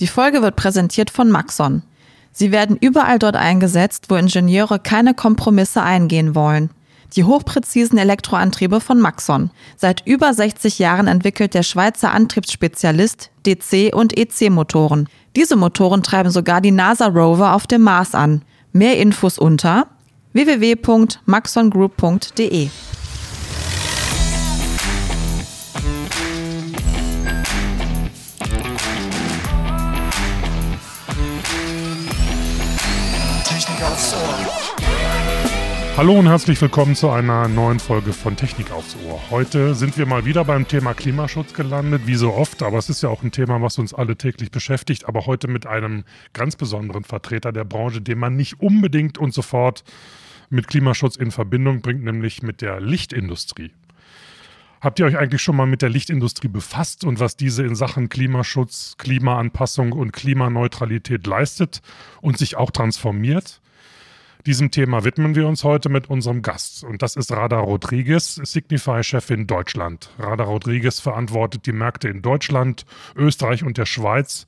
Die Folge wird präsentiert von Maxon. Sie werden überall dort eingesetzt, wo Ingenieure keine Kompromisse eingehen wollen. Die hochpräzisen Elektroantriebe von Maxon. Seit über 60 Jahren entwickelt der Schweizer Antriebsspezialist DC- und EC-Motoren. Diese Motoren treiben sogar die NASA-Rover auf dem Mars an. Mehr Infos unter www.maxongroup.de. Hallo und herzlich willkommen zu einer neuen Folge von Technik aufs Ohr. Heute sind wir mal wieder beim Thema Klimaschutz gelandet, wie so oft, aber es ist ja auch ein Thema, was uns alle täglich beschäftigt, aber heute mit einem ganz besonderen Vertreter der Branche, den man nicht unbedingt und sofort mit Klimaschutz in Verbindung bringt, nämlich mit der Lichtindustrie. Habt ihr euch eigentlich schon mal mit der Lichtindustrie befasst und was diese in Sachen Klimaschutz, Klimaanpassung und Klimaneutralität leistet und sich auch transformiert? Diesem Thema widmen wir uns heute mit unserem Gast. Und das ist Rada Rodriguez, Signify-Chefin Deutschland. Rada Rodriguez verantwortet die Märkte in Deutschland, Österreich und der Schweiz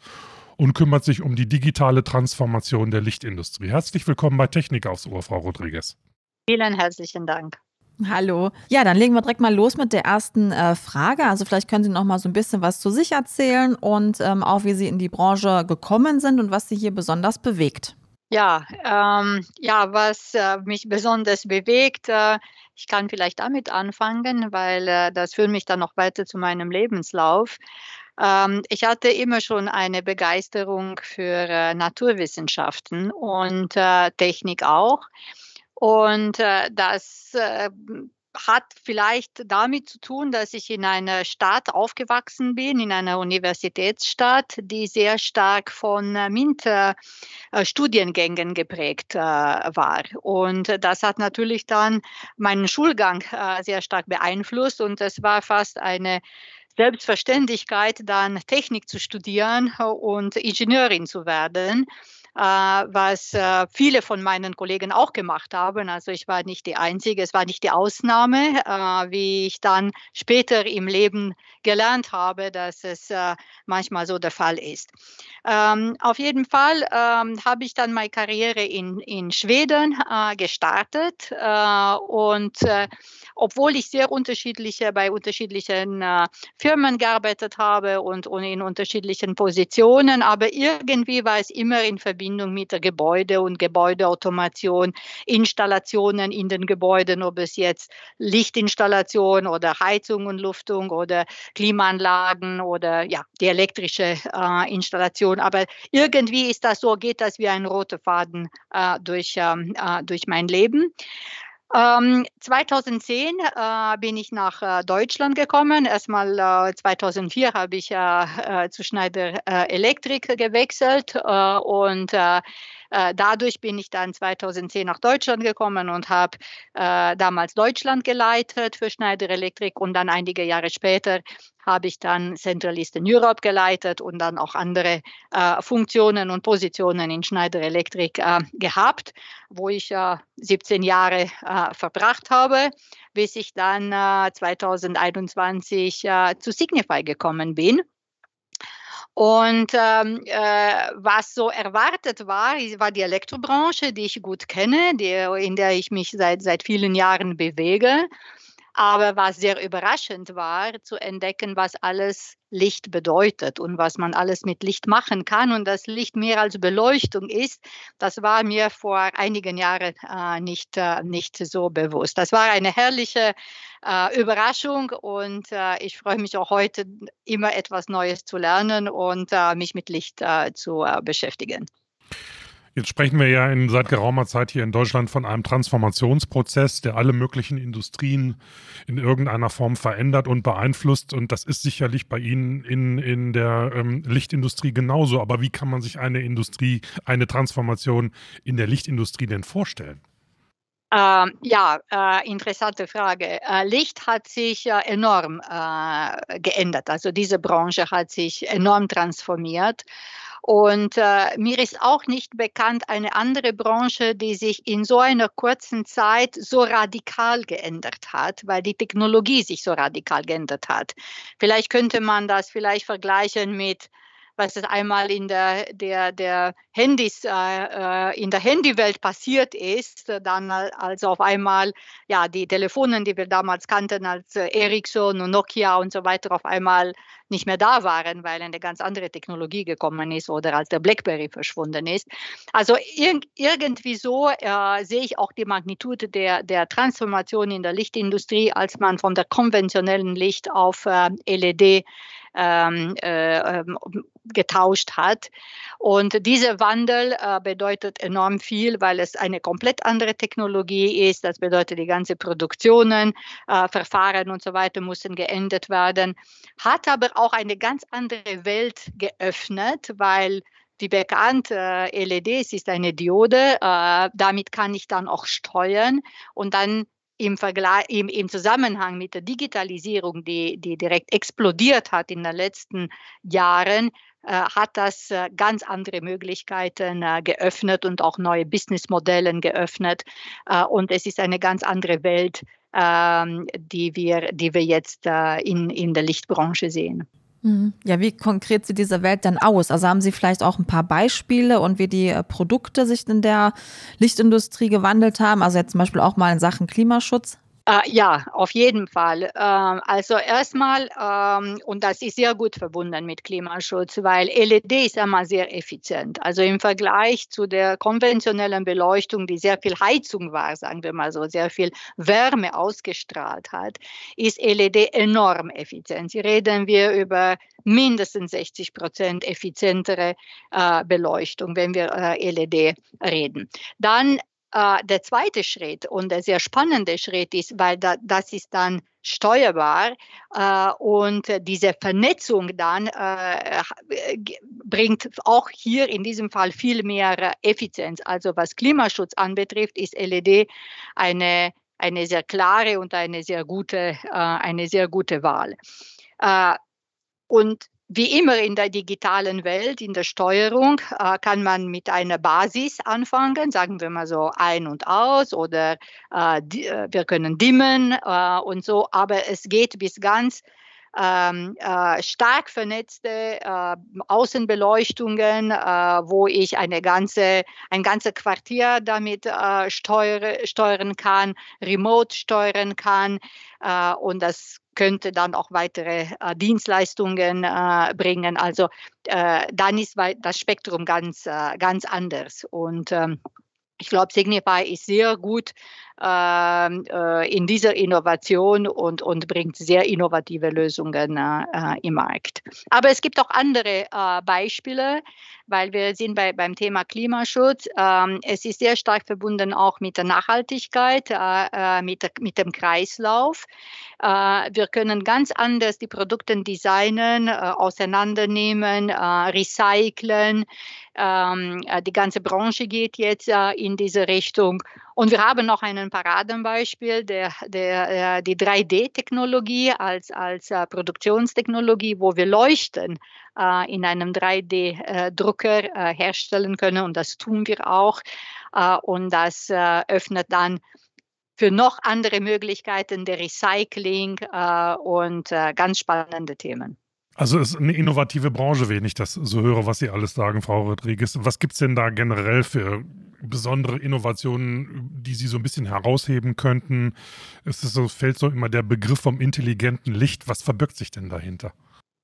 und kümmert sich um die digitale Transformation der Lichtindustrie. Herzlich willkommen bei Technik aufs Ohr, Frau Rodriguez. Vielen herzlichen Dank. Hallo. Ja, dann legen wir direkt mal los mit der ersten äh, Frage. Also vielleicht können Sie noch mal so ein bisschen was zu sich erzählen und ähm, auch wie Sie in die Branche gekommen sind und was Sie hier besonders bewegt. Ja, ähm, ja, was äh, mich besonders bewegt, äh, ich kann vielleicht damit anfangen, weil äh, das führt mich dann noch weiter zu meinem Lebenslauf. Ähm, ich hatte immer schon eine Begeisterung für äh, Naturwissenschaften und äh, Technik auch. Und äh, das hat vielleicht damit zu tun, dass ich in einer Stadt aufgewachsen bin, in einer Universitätsstadt, die sehr stark von äh, MINT-Studiengängen geprägt äh, war. Und das hat natürlich dann meinen Schulgang äh, sehr stark beeinflusst und es war fast eine Selbstverständlichkeit, dann Technik zu studieren und Ingenieurin zu werden. Äh, was äh, viele von meinen Kollegen auch gemacht haben. Also ich war nicht die Einzige, es war nicht die Ausnahme, äh, wie ich dann später im Leben gelernt habe, dass es manchmal so der Fall ist. Ähm, auf jeden Fall ähm, habe ich dann meine Karriere in, in Schweden gestartet und obwohl ich sehr unterschiedliche bei unterschiedlichen Firmen gearbeitet habe und, und in unterschiedlichen Positionen, aber irgendwie war es immer in Verbindung Verbindung mit der Gebäude und Gebäudeautomation, Installationen in den Gebäuden, ob es jetzt Lichtinstallation oder Heizung und Luftung oder Klimaanlagen oder ja, die elektrische äh, Installation. Aber irgendwie ist das so, geht das wie ein roter Faden äh, durch, ähm, äh, durch mein Leben. Ähm, 2010 äh, bin ich nach äh, Deutschland gekommen. Erstmal äh, 2004 habe ich äh, äh, zu Schneider äh, Elektrik gewechselt und äh, dadurch bin ich dann 2010 nach Deutschland gekommen und habe äh, damals Deutschland geleitet für Schneider Electric und dann einige Jahre später habe ich dann Central Eastern Europe geleitet und dann auch andere äh, Funktionen und Positionen in Schneider Electric äh, gehabt, wo ich äh, 17 Jahre äh, verbracht habe, bis ich dann 2021 zu Signify gekommen bin. Und ähm, äh, was so erwartet war, war die Elektrobranche, die ich gut kenne, die, in der ich mich seit, seit vielen Jahren bewege. Aber was sehr überraschend war, zu entdecken, was alles Licht bedeutet und was man alles mit Licht machen kann und dass Licht mehr als Beleuchtung ist, das war mir vor einigen Jahren äh, nicht, äh, nicht so bewusst. Das war eine herrliche äh, Überraschung und äh, ich freue mich auch heute immer etwas Neues zu lernen und äh, mich mit Licht äh, zu beschäftigen. Jetzt sprechen wir ja in, seit geraumer Zeit hier in Deutschland von einem Transformationsprozess, der alle möglichen Industrien in irgendeiner Form verändert und beeinflusst. Und das ist sicherlich bei Ihnen in, in der ähm, Lichtindustrie genauso. Aber wie kann man sich eine Industrie, eine Transformation in der Lichtindustrie denn vorstellen? Ähm, ja, äh, interessante Frage. Äh, Licht hat sich äh, enorm geändert. Also diese Branche hat sich enorm transformiert. Und äh, mir ist auch nicht bekannt eine andere Branche, die sich in so einer kurzen Zeit so radikal geändert hat, weil die Technologie sich so radikal geändert hat. Vielleicht könnte man das vielleicht vergleichen mit was es einmal in der, der, der Handys, äh, äh in der Handywelt passiert ist, dann also auf einmal, ja, die Telefonen, die wir damals kannten als äh, Ericsson und Nokia und so weiter, auf einmal nicht mehr da waren, weil eine ganz andere Technologie gekommen ist oder als der BlackBerry verschwunden ist. Also ir irgendwie so äh, sehe ich auch die Magnitude der, der Transformation in der Lichtindustrie, als man von der konventionellen Licht auf äh, LED ähm, äh, ähm, getauscht hat. Und dieser Wandel äh, bedeutet enorm viel, weil es eine komplett andere Technologie ist. Das bedeutet, die ganze Produktionen, äh, Verfahren und so weiter müssen geändert werden. Hat aber auch eine ganz andere Welt geöffnet, weil die bekannte äh, LEDs ist eine Diode. Äh, damit kann ich dann auch steuern und dann im, Vergleich, im, im Zusammenhang mit der Digitalisierung, die, die direkt explodiert hat in den letzten Jahren, äh, hat das äh, ganz andere Möglichkeiten äh, geöffnet und auch neue Businessmodelle geöffnet. Äh, und es ist eine ganz andere Welt, ähm, die, wir, die wir jetzt äh, in, in der Lichtbranche sehen. Ja, wie konkret sieht diese Welt denn aus? Also haben Sie vielleicht auch ein paar Beispiele und wie die äh, Produkte sich in der Lichtindustrie gewandelt haben? Also jetzt zum Beispiel auch mal in Sachen Klimaschutz? Äh, ja, auf jeden Fall. Ähm, also erstmal, ähm, und das ist sehr gut verbunden mit Klimaschutz, weil LED ist einmal sehr effizient. Also im Vergleich zu der konventionellen Beleuchtung, die sehr viel Heizung war, sagen wir mal so, sehr viel Wärme ausgestrahlt hat, ist LED enorm effizient. Sie reden wir über mindestens 60 Prozent effizientere äh, Beleuchtung, wenn wir äh, LED reden. Dann äh, der zweite Schritt und der sehr spannende Schritt ist, weil da, das ist dann steuerbar äh, und diese Vernetzung dann äh, bringt auch hier in diesem Fall viel mehr Effizienz. Also was Klimaschutz anbetrifft, ist LED eine, eine sehr klare und eine sehr gute, äh, eine sehr gute Wahl. Äh, und wie immer in der digitalen Welt, in der Steuerung, äh, kann man mit einer Basis anfangen, sagen wir mal so ein und aus oder äh, die, äh, wir können dimmen äh, und so, aber es geht bis ganz ähm, äh, stark vernetzte äh, Außenbeleuchtungen, wo ich eine ganze, ein ganzes Quartier damit steuere, steuern kann, remote steuern kann und das könnte dann auch weitere äh, Dienstleistungen äh, bringen. Also äh, dann ist das Spektrum ganz, äh, ganz anders. Und ähm, ich glaube, Signify ist sehr gut in dieser Innovation und, und bringt sehr innovative Lösungen äh, im Markt. Aber es gibt auch andere äh, Beispiele, weil wir sind bei, beim Thema Klimaschutz. Ähm, es ist sehr stark verbunden auch mit der Nachhaltigkeit, äh, äh, mit, mit dem Kreislauf. Äh, wir können ganz anders die Produkte designen, auseinandernehmen, recyceln. Ähm, die ganze Branche geht jetzt in diese Richtung. Und wir haben noch ein Paradenbeispiel, der, der, äh, die 3D-Technologie als, als äh, Produktionstechnologie, wo wir Leuchten äh, in einem 3D-Drucker äh, herstellen können. Und das tun wir auch. Und das öffnet dann für noch andere Möglichkeiten der Recycling und ganz spannende Themen. Also es ist eine innovative Branche, wenn ich das so höre, was Sie alles sagen, Frau Rodriguez. Was gibt es denn da generell für besondere Innovationen, die Sie so ein bisschen herausheben könnten? Es ist so, fällt so immer der Begriff vom intelligenten Licht. Was verbirgt sich denn dahinter?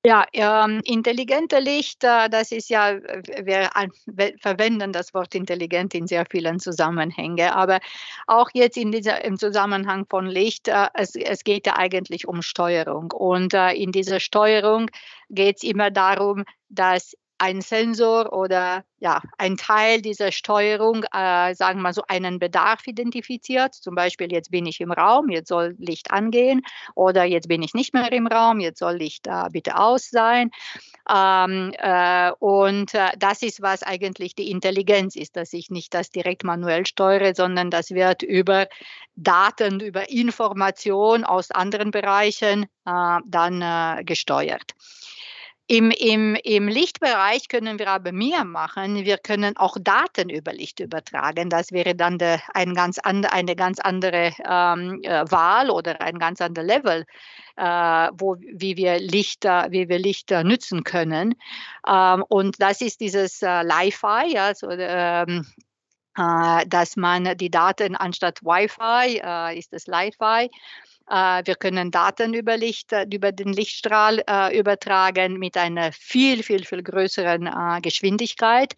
Ja, ähm, intelligente Licht, äh, das ist ja, wir, wir, verwenden das Wort intelligent in sehr vielen Zusammenhängen, aber auch jetzt in dieser, im Zusammenhang von Licht, äh, es, es geht ja eigentlich um Steuerung. Und äh, in dieser Steuerung geht es immer darum, dass ein Sensor oder ja, ein Teil dieser Steuerung, äh, sagen wir mal so, einen Bedarf identifiziert. Zum Beispiel, jetzt bin ich im Raum, jetzt soll Licht angehen oder jetzt bin ich nicht mehr im Raum, jetzt soll Licht äh, bitte aus sein. Ähm, äh, und äh, das ist, was eigentlich die Intelligenz ist, dass ich nicht das direkt manuell steuere, sondern das wird über Daten, über Information aus anderen Bereichen äh, dann äh, gesteuert. Im, im, Im Lichtbereich können wir aber mehr machen. Wir können auch Daten über Licht übertragen. Das wäre dann de, ein ganz and, eine ganz andere ähm, äh, Wahl oder ein ganz anderes Level, äh, wo, wie wir Lichter, wie wir Lichter nützen können. Ähm, und das ist dieses äh, Li-Fi, also ähm, äh, dass man die Daten anstatt Wi-Fi äh, ist das Li-Fi wir können Daten über, Licht, äh, über den Lichtstrahl äh, übertragen mit einer viel, viel, viel größeren Geschwindigkeit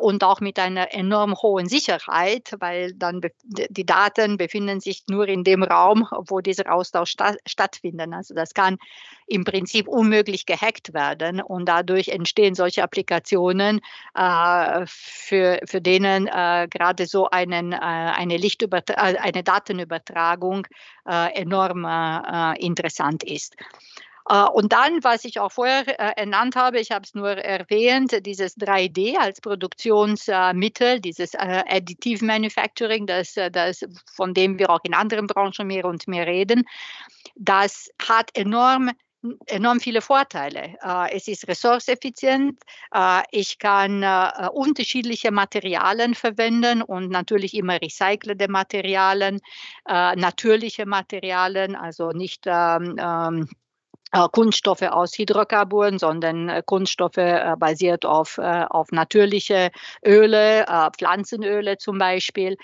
und auch mit einer enorm hohen Sicherheit, weil dann die Daten befinden sich nur in dem Raum, wo dieser Austausch sta stattfindet. Also das kann im Prinzip unmöglich gehackt werden und dadurch entstehen solche Applikationen, äh, für, für denen äh, gerade so einen, äh, eine, eine Datenübertragung enorm äh, interessant ist. Uh, und dann, was ich auch vorher äh, ernannt habe, ich habe es nur erwähnt, dieses 3D als Produktionsmittel, äh, dieses äh, Additive Manufacturing, das, äh, das, von dem wir auch in anderen Branchen mehr und mehr reden, das hat enorm enorm viele Vorteile. Äh, es ist ressourceeffizient, äh, ich kann äh, unterschiedliche Materialien verwenden und natürlich immer recycelte Materialien, natürliche Materialien, also nicht ähm, ähm, Kunststoffe aus Hydrokarburen, sondern Kunststoffe basiert auf, auf natürliche Öle, Pflanzenöle zum Beispiel.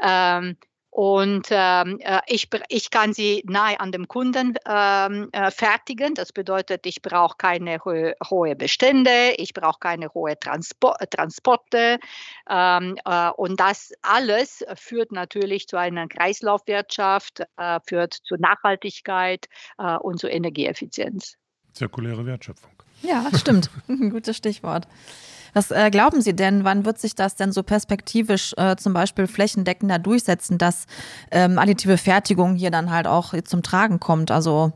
Ähm, und ähm, äh, ich, ich kann sie nahe an dem Kunden ähm, äh, fertigen. Das bedeutet, ich brauche keine hohe, hohe Bestände, ich brauche keine hohe Transpor Transporte. Ähm, äh, und das alles führt natürlich zu einer Kreislaufwirtschaft, äh, führt zu Nachhaltigkeit äh, und zu Energieeffizienz. Zirkuläre Wertschöpfung. Ja, stimmt. Gutes Stichwort. Was äh, glauben Sie denn, wann wird sich das denn so perspektivisch äh, zum Beispiel flächendeckender durchsetzen, dass ähm, additive Fertigung hier dann halt auch zum Tragen kommt? Also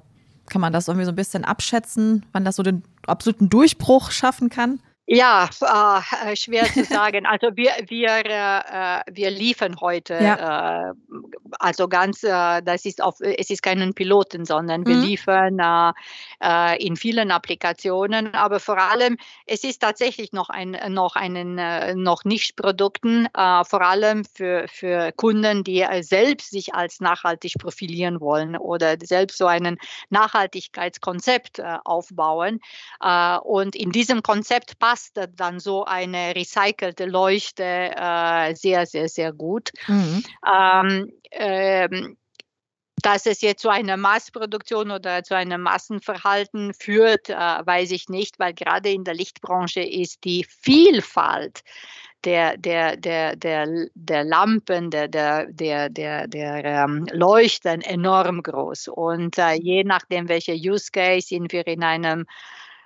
kann man das irgendwie so ein bisschen abschätzen, wann das so den absoluten Durchbruch schaffen kann? Ja, äh, schwer zu sagen. Also wir, wir, äh, wir liefern heute, ja. äh, also ganz, äh, das ist auf, es ist keinen Piloten, sondern wir mhm. liefern äh, äh, in vielen Applikationen, aber vor allem, es ist tatsächlich noch ein, noch einen, noch Nischprodukten, vor allem für, für Kunden, die selbst sich als nachhaltig profilieren wollen oder selbst so einen Nachhaltigkeitskonzept aufbauen. und in diesem Konzept passt passt dann so eine recycelte Leuchte äh, sehr, sehr, sehr gut. Mhm. Ähm, ähm, dass es jetzt zu einer Massproduktion oder zu einem Massenverhalten führt, äh, weiß ich nicht, weil gerade in der Lichtbranche ist die Vielfalt der, der, der, der, der Lampen, der, der, der, der, der ähm, Leuchten enorm groß. Und äh, je nachdem, welcher Use Case sind wir in einem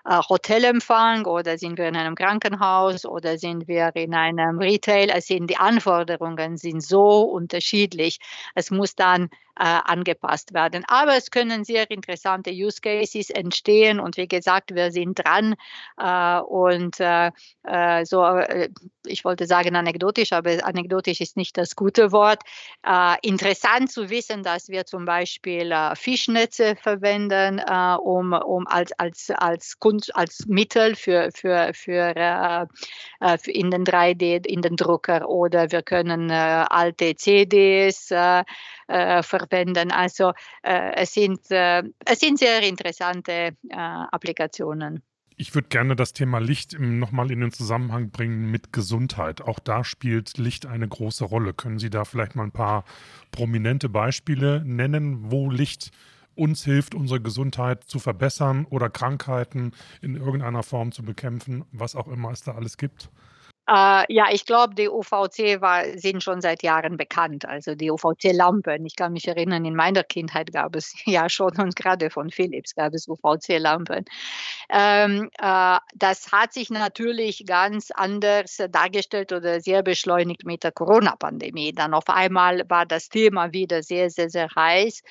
Hotelempfang oder sind wir in einem Krankenhaus oder sind wir in einem Retail. Also die Anforderungen sind so unterschiedlich. Es muss dann äh, angepasst werden. Aber es können sehr interessante Use Cases entstehen und wie gesagt, wir sind dran äh, und äh, äh so, äh, ich wollte sagen anekdotisch, aber anekdotisch ist nicht das gute Wort. Äh, interessant zu wissen, dass wir zum Beispiel Fischnetze verwenden, um, um als, als, als, Kunst, als Mittel für, für, für, für in den 3D, in den Drucker oder wir können alte CDs verwenden verwenden. Also äh, es, sind, äh, es sind sehr interessante äh, Applikationen. Ich würde gerne das Thema Licht nochmal in den Zusammenhang bringen mit Gesundheit. Auch da spielt Licht eine große Rolle. Können Sie da vielleicht mal ein paar prominente Beispiele nennen, wo Licht uns hilft, unsere Gesundheit zu verbessern oder Krankheiten in irgendeiner Form zu bekämpfen, was auch immer es da alles gibt? Äh, ja, ich glaube, die UVC war, sind schon seit Jahren bekannt. Also die UVC-Lampen. Ich kann mich erinnern, in meiner Kindheit gab es ja schon und gerade von Philips gab es UVC-Lampen. Ähm, äh, das hat sich natürlich ganz anders dargestellt oder sehr beschleunigt mit der Corona-Pandemie. Dann auf einmal war das Thema wieder sehr, sehr, sehr heiß.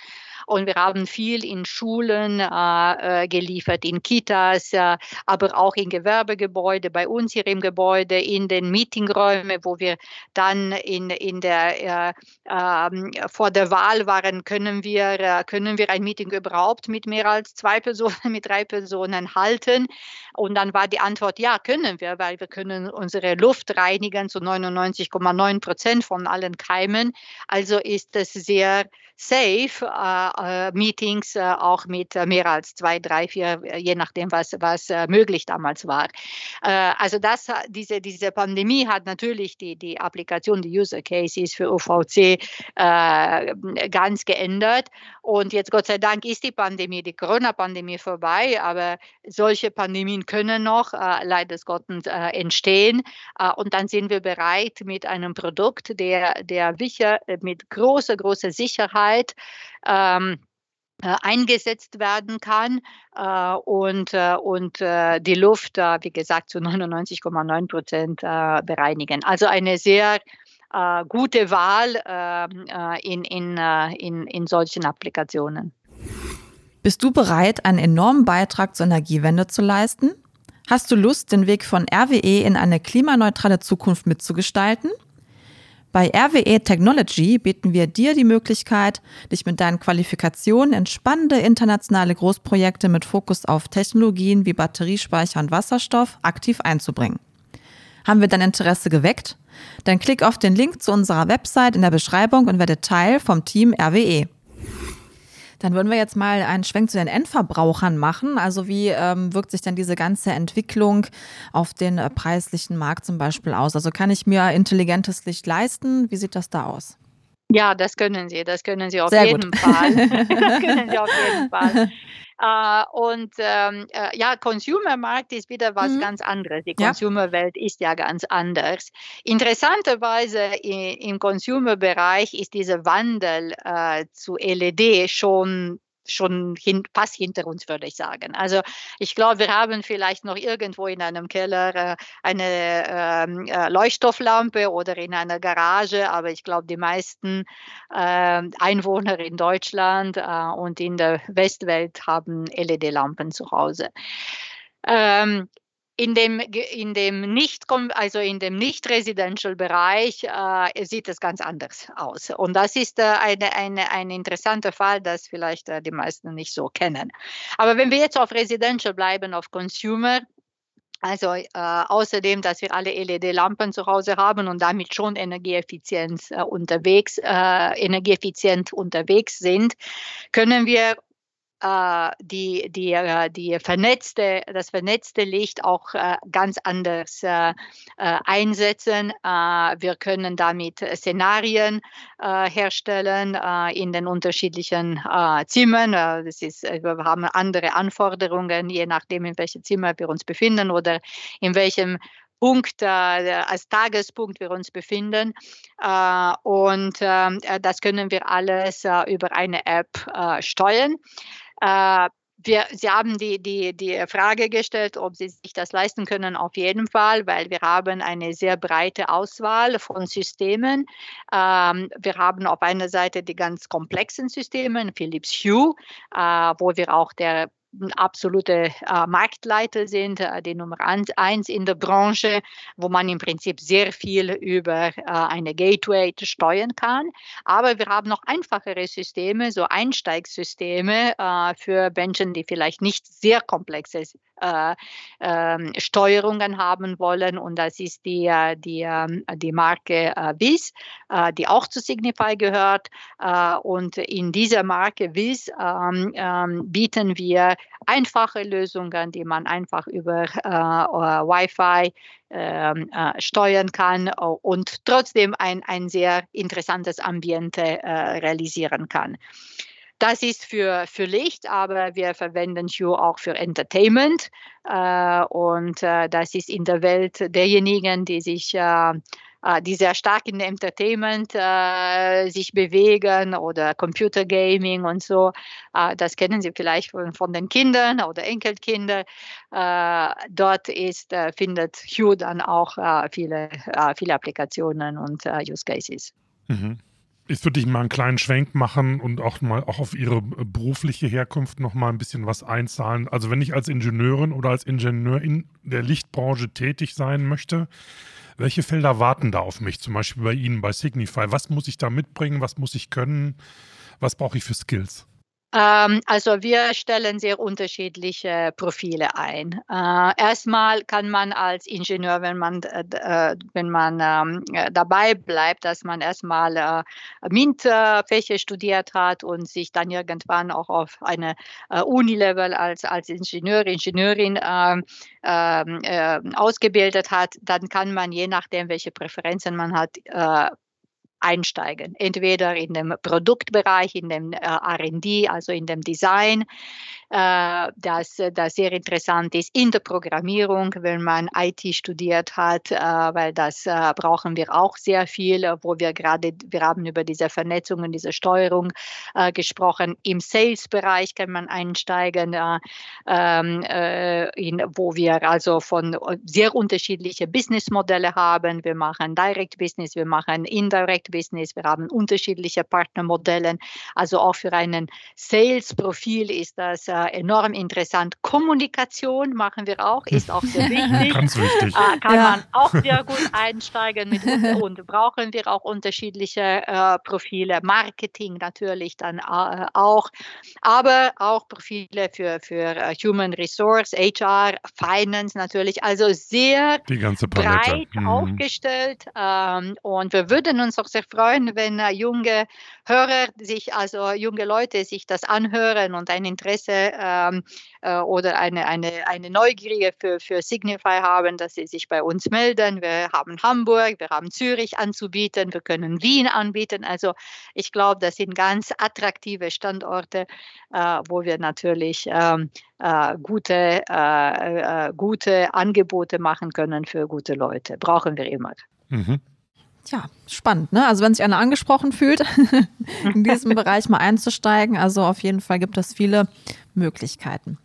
Und wir haben viel in Schulen äh, äh geliefert, in Kitas, äh, aber auch in Gewerbegebäude, bei uns hier im Gebäude, in den Meetingräumen, wo wir dann in, in der, äh, äh, vor der Wahl waren, können wir, äh, können wir ein Meeting überhaupt mit mehr als zwei Personen, mit drei Personen halten? Und dann war die Antwort, ja, können wir, weil wir können unsere Luft reinigen zu 99,9 Prozent von allen Keimen. Also ist es sehr safe, äh, äh, Meetings äh, auch mit mehr als zwei, drei, vier, je nachdem, was, was möglich damals war. also das, diese, diese Pandemie hat natürlich die, die Applikation, die User Cases für UVC ganz geändert. Und jetzt, Gott sei Dank, ist die Pandemie, die Corona-Pandemie vorbei, aber solche Pandemien können noch leider Gottes entstehen. und dann sind wir bereit mit einem Produkt, der, der mit großer, großer Sicherheit ähm, äh, eingesetzt werden kann äh, und, äh, und äh, die Luft, äh, wie gesagt, zu 99,9 Prozent äh, bereinigen. Also eine sehr gute Wahl ähm, in, in, in, in solchen Applikationen. Bist du bereit, einen enormen Beitrag zur Energiewende zu leisten? Hast du Lust, den Weg von RWE in eine klimaneutrale Zukunft mitzugestalten? Bei RWE Technology bieten wir dir die Möglichkeit, dich mit deinen Qualifikationen in spannende internationale Großprojekte mit Fokus auf Technologien wie Batteriespeicher und Wasserstoff aktiv einzubringen. Haben wir dein Interesse geweckt? Dann klick auf den Link zu unserer Website in der Beschreibung und werde Teil vom Team RWE. Dann würden wir jetzt mal einen Schwenk zu den Endverbrauchern machen. Also wie ähm, wirkt sich denn diese ganze Entwicklung auf den äh, preislichen Markt zum Beispiel aus? Also kann ich mir intelligentes Licht leisten? Wie sieht das da aus? Ja, das können Sie. Das können Sie auf Sehr jeden gut. Fall. das können Sie auf jeden Fall. Äh, und ähm, äh, ja, Consumermarkt ist wieder was mhm. ganz anderes. Die Consumerwelt ja. ist ja ganz anders. Interessanterweise im Consumer-Bereich ist dieser Wandel äh, zu LED schon schon hin, fast hinter uns, würde ich sagen. Also ich glaube, wir haben vielleicht noch irgendwo in einem Keller äh, eine ähm, äh, Leuchtstofflampe oder in einer Garage, aber ich glaube, die meisten äh, Einwohner in Deutschland äh, und in der Westwelt haben LED-Lampen zu Hause. Ähm, in dem, in dem nicht, also in dem nicht Residential Bereich äh, sieht es ganz anders aus. Und das ist äh, eine, eine, ein interessanter Fall, das vielleicht äh, die meisten nicht so kennen. Aber wenn wir jetzt auf Residential bleiben, auf Consumer, also äh, außerdem, dass wir alle LED-Lampen zu Hause haben und damit schon energieeffizient äh, unterwegs, äh, energieeffizient unterwegs sind, können wir die, die, äh, die vernetzte, das vernetzte Licht auch äh, ganz anders einsetzen. wir können damit Szenarien herstellen in den unterschiedlichen Zimmern. das ist, wir haben andere Anforderungen, je nachdem, in welchem Zimmer wir uns befinden oder in welchem Punkt, äh, als Tagespunkt wir uns befinden. Äh, und ähm, äh, das können wir alles über eine App steuern. Äh, wir, Sie haben die, die, die Frage gestellt, ob Sie sich das leisten können. Auf jeden Fall, weil wir haben eine sehr breite Auswahl von Systemen. Ähm, wir haben auf einer Seite die ganz komplexen Systeme, Philips Hue, äh, wo wir auch der absolute äh, Marktleiter sind, äh, die Nummer eins in der Branche, wo man im Prinzip sehr viel über äh, eine Gateway steuern kann. Aber wir haben noch einfachere Systeme, so Einsteigssysteme äh, für Menschen, die vielleicht nicht sehr komplexe äh, ähm, Steuerungen haben wollen. Und das ist die, äh, die, ähm, die Marke äh, die auch zu Signify gehört. Und in dieser Marke ähm, ähm, bieten wir einfache Lösungen, die man einfach über äh, Wi-Fi ähm, steuern kann und trotzdem ein, ein sehr interessantes Ambiente realisieren kann. Das ist für, für Licht, aber wir verwenden Hue auch für Entertainment. Äh, und äh, das ist in der Welt derjenigen, die sich äh, äh die sehr stark in Entertainment äh, sich bewegen oder Computergaming und so. Äh, das kennen Sie vielleicht von, von den Kindern oder Enkelkindern. Äh, dort ist, äh, findet Hue dann auch viele, viele Applikationen und Use Cases. Mhm. Jetzt würde ich mal einen kleinen Schwenk machen und auch mal auch auf Ihre berufliche Herkunft noch mal ein bisschen was einzahlen. Also wenn ich als Ingenieurin oder als Ingenieur in der Lichtbranche tätig sein möchte, welche Felder warten da auf mich? Zum Beispiel bei Ihnen bei Signify. Was muss ich da mitbringen? Was muss ich können? Was brauche ich für Skills? Ähm, also wir stellen sehr unterschiedliche Profile ein. Äh, erstmal kann man als Ingenieur, wenn man, äh, äh wenn man ähm, äh, dabei bleibt, dass man erstmal MINT-Fächer studiert hat und sich dann irgendwann auch auf eine Unilevel als, als Ingenieur, Ingenieurin ähm, ähm, äh, ausgebildet hat, dann kann man je nachdem, welche Präferenzen man hat, einsteigen. Entweder in dem Produktbereich, in dem äh, RD, also in dem Design, äh, das, das sehr interessant ist in der Programmierung, wenn man IT studiert hat, äh, weil das äh, brauchen wir auch sehr viel, wo wir gerade, wir haben über diese Vernetzung und diese Steuerung äh, gesprochen. Im Sales-Bereich kann man einsteigen, äh, ähm, in, wo wir also von sehr unterschiedliche Businessmodelle haben. Wir machen Direct Business, wir machen Indirect Business, wir haben unterschiedliche Partnermodelle. Also auch für einen Sales-Profil ist das äh, enorm interessant. Kommunikation machen wir auch, ist auch sehr wichtig. Ganz wichtig. Äh, kann ja. man auch sehr gut einsteigen mit und brauchen wir auch unterschiedliche äh, Profile. Marketing natürlich dann äh, auch, aber auch Profile für, für äh, Human Resource, HR, Finance natürlich. Also sehr breit mhm. aufgestellt. Ähm, und wir würden uns auch sehr freuen, wenn äh, junge Hörer sich, also junge Leute sich das anhören und ein Interesse ähm, äh, oder eine, eine, eine Neugier für, für Signify haben, dass sie sich bei uns melden. Wir haben Hamburg, wir haben Zürich anzubieten, wir können Wien anbieten. Also ich glaube, das sind ganz attraktive Standorte, äh, wo wir natürlich ähm, äh, gute, äh, äh, gute Angebote machen können für gute Leute. Brauchen wir immer. Mhm. Ja, spannend, ne? Also wenn sich einer angesprochen fühlt, in diesem Bereich mal einzusteigen, also auf jeden Fall gibt es viele Möglichkeiten.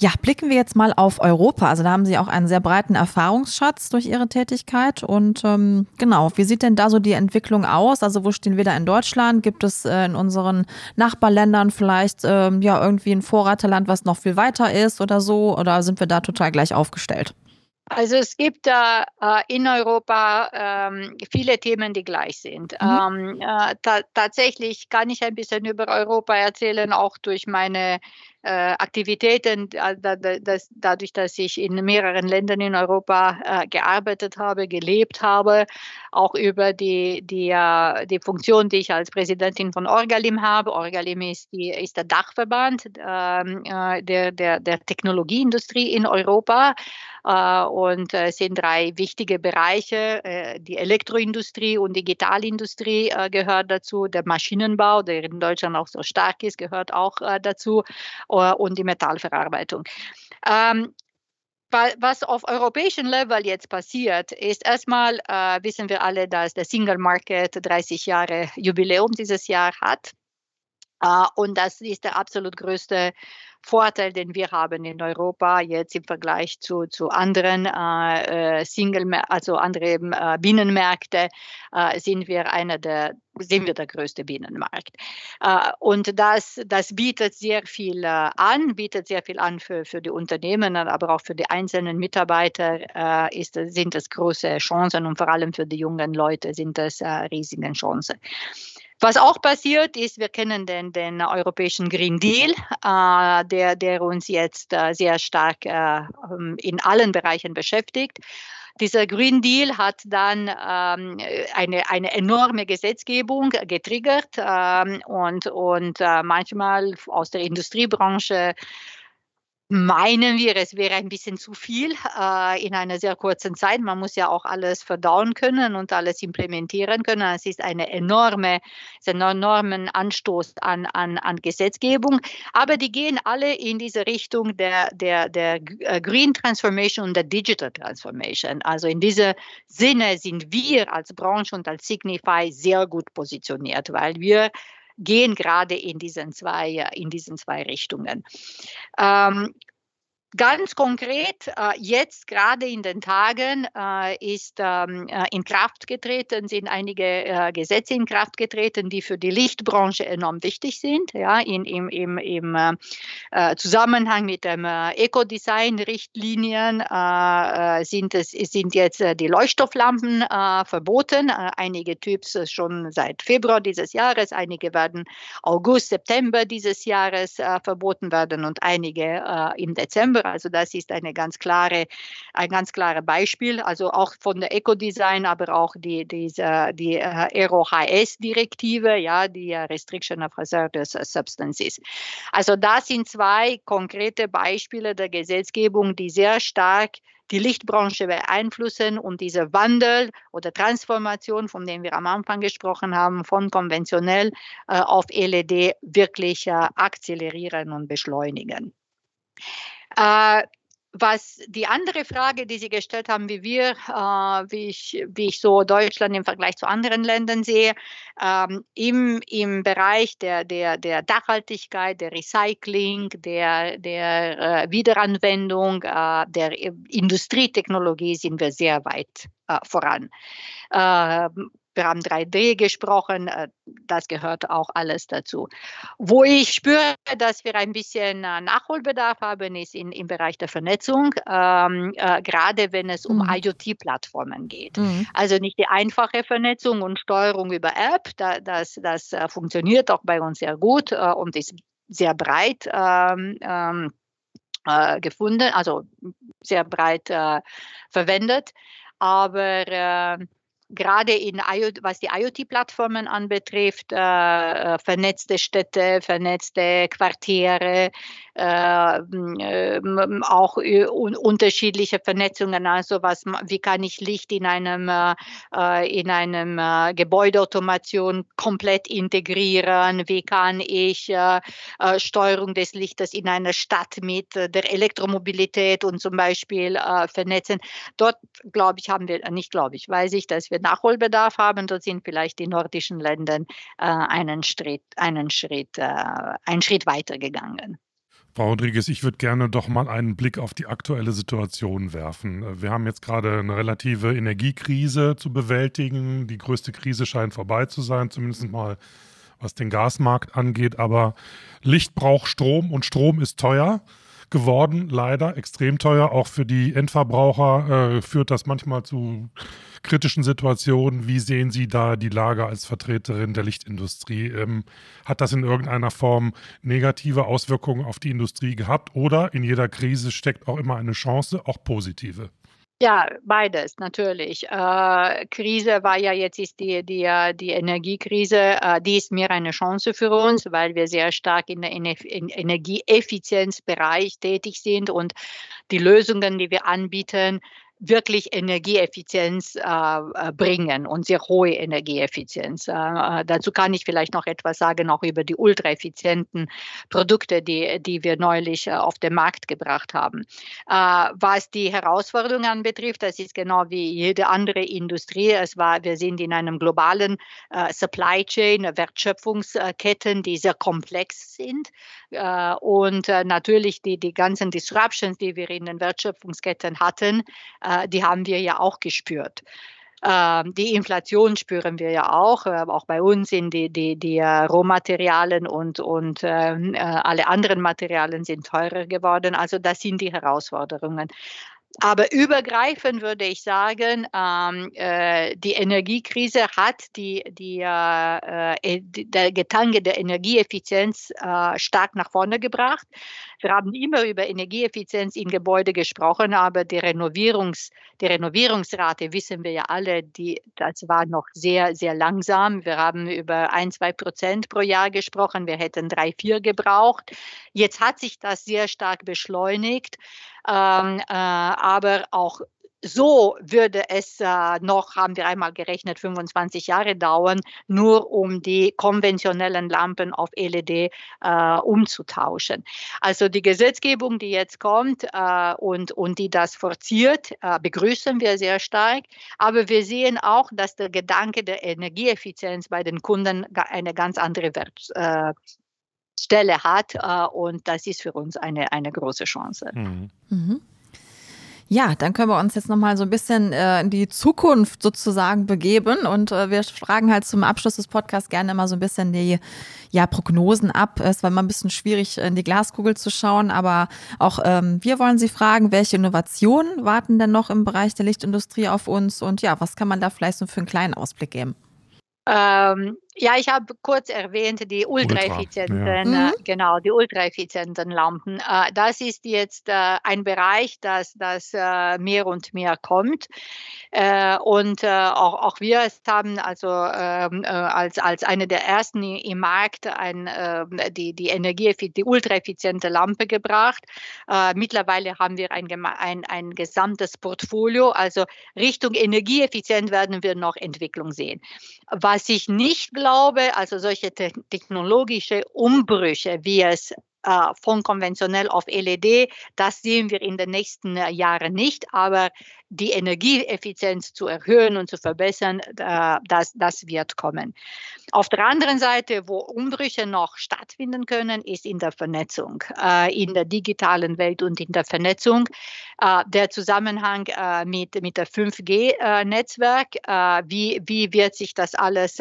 Ja, blicken wir jetzt mal auf Europa. Also da haben Sie auch einen sehr breiten Erfahrungsschatz durch Ihre Tätigkeit. Und ähm, genau, wie sieht denn da so die Entwicklung aus? Also wo stehen wir da in Deutschland? Gibt es äh, in unseren Nachbarländern vielleicht ähm, ja irgendwie ein Vorreiterland, was noch viel weiter ist oder so? Oder sind wir da total gleich aufgestellt? Also es gibt äh, in Europa ähm, viele Themen, die gleich sind. Mhm. Ähm, äh, ta tatsächlich kann ich ein bisschen über Europa erzählen, auch durch meine äh, Aktivitäten, das, dadurch, dass ich in mehreren Ländern in Europa äh, gearbeitet habe, gelebt habe, auch über die, die, äh, die Funktion, die ich als Präsidentin von Orgalim habe. Orgalim ist, die, ist der Dachverband ähm, äh, der, der, der Technologieindustrie in Europa. Äh, und es sind drei wichtige Bereiche. Die Elektroindustrie und Digitalindustrie gehört dazu. Der Maschinenbau, der in Deutschland auch so stark ist, gehört auch dazu. Und die Metallverarbeitung. Ähm, was auf europäischem Level jetzt passiert, ist erstmal, äh, wissen wir alle, dass der Single Market 30 Jahre Jubiläum dieses Jahr hat. Und das ist der absolut größte Vorteil, den wir haben in Europa jetzt im Vergleich zu, zu anderen äh, äh Single, also anderen äh, Binnenmärkte, äh, sind wir einer der sind wir der größte Binnenmarkt. Äh, und das, das bietet sehr viel äh, an, bietet sehr viel an für, für die Unternehmen, aber auch für die einzelnen Mitarbeiter ist, sind es große Chancen und vor allem für die jungen Leute sind es riesige Chancen. Was auch passiert ist, wir kennen den, den europäischen Green Deal, äh, der, der uns jetzt äh, sehr stark äh, ähm, in allen Bereichen beschäftigt. Dieser Green Deal hat dann ähm, eine, eine enorme Gesetzgebung getriggert ähm, und, und äh, manchmal aus der Industriebranche meinen wir, es wäre ein bisschen zu viel äh, in einer sehr kurzen Zeit. Man muss ja auch alles verdauen können und alles implementieren können. Es ist eine enorme, es ist ein enormen Anstoß an, an, an Gesetzgebung. Aber die gehen alle in diese Richtung der, der, der äh, Green Transformation und der Digital Transformation. Also in diesem Sinne sind wir als Branche und als Signify sehr gut positioniert, weil wir gehen gerade in diesen zwei, in diesen zwei Richtungen. Ähm, Ganz konkret, äh, jetzt gerade in den Tagen äh, ist ähm, äh, in Kraft getreten, sind einige Gesetze in Kraft getreten, die für die Lichtbranche enorm wichtig sind. Ja, in, im, im, im Zusammenhang mit dem Eco-Design-Richtlinien sind, sind jetzt die Leuchtstofflampen verboten. einige Typs schon seit Februar dieses Jahres, einige werden August, September dieses Jahres verboten werden und einige im Dezember. Also das ist eine ganz klare, ein ganz klares Beispiel. Also auch von der Eco-Design, aber auch die, diese, die äh, Aero HS-Direktive, ja, die Restriction of Hazardous Substances. Also das sind zwei konkrete Beispiele der Gesetzgebung, die sehr stark die Lichtbranche beeinflussen und diese Wandel oder Transformation, von dem wir am Anfang gesprochen haben, von konventionell äh, auf LED wirklich äh, akzelerieren und beschleunigen. Äh, was die andere Frage, die Sie gestellt haben, wie wir, äh, wie, ich, wie ich so Deutschland im Vergleich zu anderen Ländern sehe, ähm, im, im Bereich der, der, der Nachhaltigkeit, der Recycling, der, der äh, Wiederanwendung, äh, der Industrietechnologie sind wir sehr weit äh, voran. Ähm, wir haben 3D gesprochen, äh, das gehört auch alles dazu. Wo ich spüre, dass wir ein bisschen äh, Nachholbedarf haben, ist in, im Bereich der Vernetzung, ähm, äh, gerade wenn es um mhm. IoT-Plattformen geht. Mhm. Also nicht die einfache Vernetzung und Steuerung über App, da, das, das äh, funktioniert auch bei uns sehr gut äh, und ist sehr breit. Ähm, ähm, äh, gefunden, also sehr breit verwendet. Aber gerade in was die IoT-Plattformen anbetrifft, äh, äh, vernetzte Städte, vernetzte Quartiere, äh, äh, auch un unterschiedliche Vernetzungen. Also was, wie kann ich Licht in einem äh, in einem äh, Gebäudeautomation komplett integrieren? Wie kann ich Steuerung des Lichtes in einer Stadt mit der Elektromobilität und zum Beispiel vernetzen? Dort glaube ich haben wir nicht glaube ich weiß ich, dass wir Nachholbedarf haben. Dort sind vielleicht die nordischen Länder äh, einen Schritt, einen Schritt, äh, einen Schritt weitergegangen. Frau Rodriguez, ich würde gerne doch mal einen Blick auf die aktuelle Situation werfen. Wir haben jetzt gerade eine relative Energiekrise zu bewältigen. Die größte Krise scheint vorbei zu sein, zumindest mal was den Gasmarkt angeht. Aber Licht braucht Strom und Strom ist teuer geworden, leider extrem teuer. Auch für die Endverbraucher äh, führt das manchmal zu kritischen Situationen. Wie sehen Sie da die Lage als Vertreterin der Lichtindustrie? Ähm, hat das in irgendeiner Form negative Auswirkungen auf die Industrie gehabt oder in jeder Krise steckt auch immer eine Chance, auch positive? Ja, beides natürlich. Äh, Krise war ja jetzt ist die, die, die Energiekrise, äh, die ist mehr eine Chance für uns, weil wir sehr stark in der Energieeffizienzbereich tätig sind und die Lösungen, die wir anbieten, wirklich Energieeffizienz äh, äh, bringen und sehr hohe Energieeffizienz. Äh, äh, dazu kann ich vielleicht noch etwas sagen, auch über die ultraeffizienten Produkte, die, die wir neulich äh, auf den Markt gebracht haben. Äh, was die Herausforderungen betrifft, das ist genau wie jede andere Industrie. Es war, wir sind in einem globalen Supply Chain, Wertschöpfungsketten, die sehr komplex sind. Und natürlich die, die ganzen Disruptions, die wir in den Wertschöpfungsketten hatten, äh, die haben wir ja auch gespürt. Ähm, die Inflation spüren wir ja auch. Äh, auch bei uns sind die, die, die äh, Rohmaterialien und, und ähm, alle anderen Materialien sind teurer geworden. Also das sind die Herausforderungen. Aber übergreifend würde ich sagen, ähm, äh, die Energiekrise hat die, die, äh, äh die, der Gedanke der Energieeffizienz äh, stark nach vorne gebracht. Wir haben immer über Energieeffizienz in Gebäude gesprochen, aber die, Renovierungs, die Renovierungsrate, wissen wir ja alle, die, das war noch sehr, sehr langsam. Wir haben über ein, zwei Prozent pro Jahr gesprochen. Wir hätten drei, vier gebraucht. Jetzt hat sich das sehr stark beschleunigt. Ähm, äh, aber auch so würde es äh, noch, haben wir einmal gerechnet, 25 Jahre dauern, nur um die konventionellen Lampen auf LED äh, umzutauschen. Also die Gesetzgebung, die jetzt kommt äh, und, und die das forciert, äh, begrüßen wir sehr stark. Aber wir sehen auch, dass der Gedanke der Energieeffizienz bei den Kunden eine ganz andere Wert, äh, Stelle hat. Äh, und das ist für uns eine, eine große Chance. Mhm. Mhm. Ja, dann können wir uns jetzt nochmal so ein bisschen äh, in die Zukunft sozusagen begeben. Und äh, wir fragen halt zum Abschluss des Podcasts gerne immer so ein bisschen die ja, Prognosen ab. Es war immer ein bisschen schwierig, in die Glaskugel zu schauen, aber auch ähm, wir wollen Sie fragen, welche Innovationen warten denn noch im Bereich der Lichtindustrie auf uns? Und ja, was kann man da vielleicht so für einen kleinen Ausblick geben? Ähm, ja, ich habe kurz erwähnt, die ultraeffizienten, Ultra, ja. äh, mhm. genau, die ultraeffizienten Lampen. Äh, das ist jetzt äh, ein Bereich, das, das äh, mehr und mehr kommt. Äh, und äh, auch, auch wir haben also ähm, als, als eine der ersten im Markt ein, ähm, die, die Energie, die ultraeffiziente Lampe gebracht. mittlerweile haben wir ein, ein, ein gesamtes Portfolio. Also Richtung Energieeffizient werden wir noch Entwicklung sehen. Was ich nicht glaube, glaube, also solche technologische Umbrüche, wie es von konventionell auf LED, das sehen wir in den nächsten äh, Jahren nicht, aber die Energieeffizienz zu erhöhen und zu verbessern, äh, das, das wird kommen. Auf der anderen Seite, wo Umbrüche noch stattfinden können, ist in der Vernetzung, in der digitalen Welt und in der Vernetzung. Der Zusammenhang mit, mit der 5G-Netzwerk, wie, wie wird sich das alles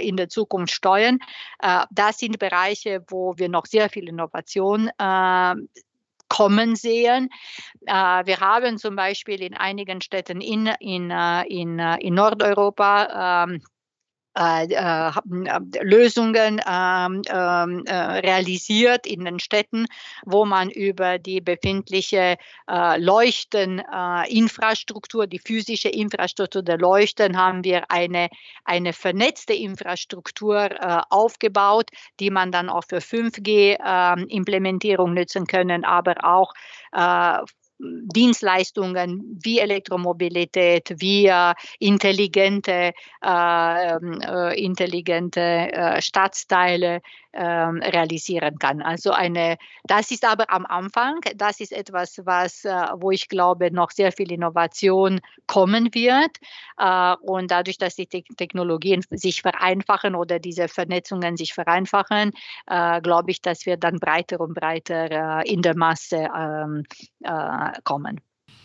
in der Zukunft steuern, das sind Bereiche, wo wir noch sehr viel Innovation Innovation äh, kommen sehen. Äh, wir haben zum Beispiel in einigen Städten in, in, äh, in, äh, in Nordeuropa ähm, äh, äh, Lösungen ähm, ähm, äh, realisiert in den Städten, wo man über die befindliche Leuchteninfrastruktur, die physische Infrastruktur der Leuchten, haben wir eine, eine vernetzte Infrastruktur aufgebaut, die man dann auch für 5G-Implementierung ähm, nutzen können, aber auch Dienstleistungen wie Elektromobilität, wie intelligente, äh, ähm, äh, intelligente äh, Stadtteile ähm, realisieren kann. Also eine, das ist aber am Anfang, das ist etwas, was, äh, wo ich glaube, noch sehr viel Innovation kommen wird. Äh, und dadurch, dass die Te Technologien sich vereinfachen oder diese Vernetzungen sich vereinfachen, glaube ich, dass wir dann breiter und breiter in der Masse ähm, kommen.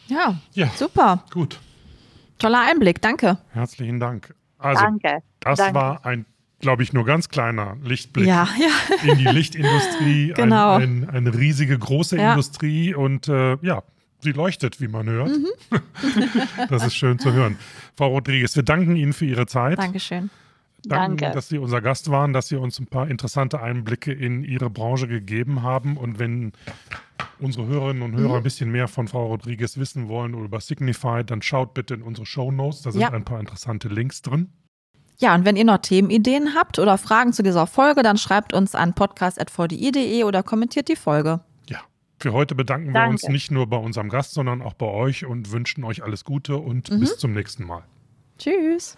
Ja, ja, super. Gut. Toller Einblick, danke. Herzlichen Dank. Also, danke. Das danke. war ein, glaube ich, nur ganz kleiner Lichtblick ja, ja. in die Lichtindustrie. genau. Ein, ein, eine riesige, große ja. Industrie und äh, ja, sie leuchtet, wie man hört. Mhm. das ist schön zu hören. Frau Rodriguez, wir danken Ihnen für Ihre Zeit. Dankeschön. Danke, Danke, dass Sie unser Gast waren, dass Sie uns ein paar interessante Einblicke in Ihre Branche gegeben haben. Und wenn unsere Hörerinnen und Hörer mhm. ein bisschen mehr von Frau Rodriguez wissen wollen oder über Signify, dann schaut bitte in unsere Show Notes. Da sind ja. ein paar interessante Links drin. Ja, und wenn ihr noch Themenideen habt oder Fragen zu dieser Folge, dann schreibt uns an podcast.vdi.de oder kommentiert die Folge. Ja, für heute bedanken Danke. wir uns nicht nur bei unserem Gast, sondern auch bei euch und wünschen euch alles Gute und mhm. bis zum nächsten Mal. Tschüss.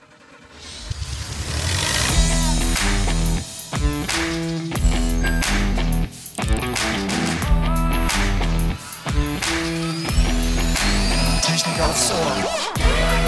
Technik aufs Ohr.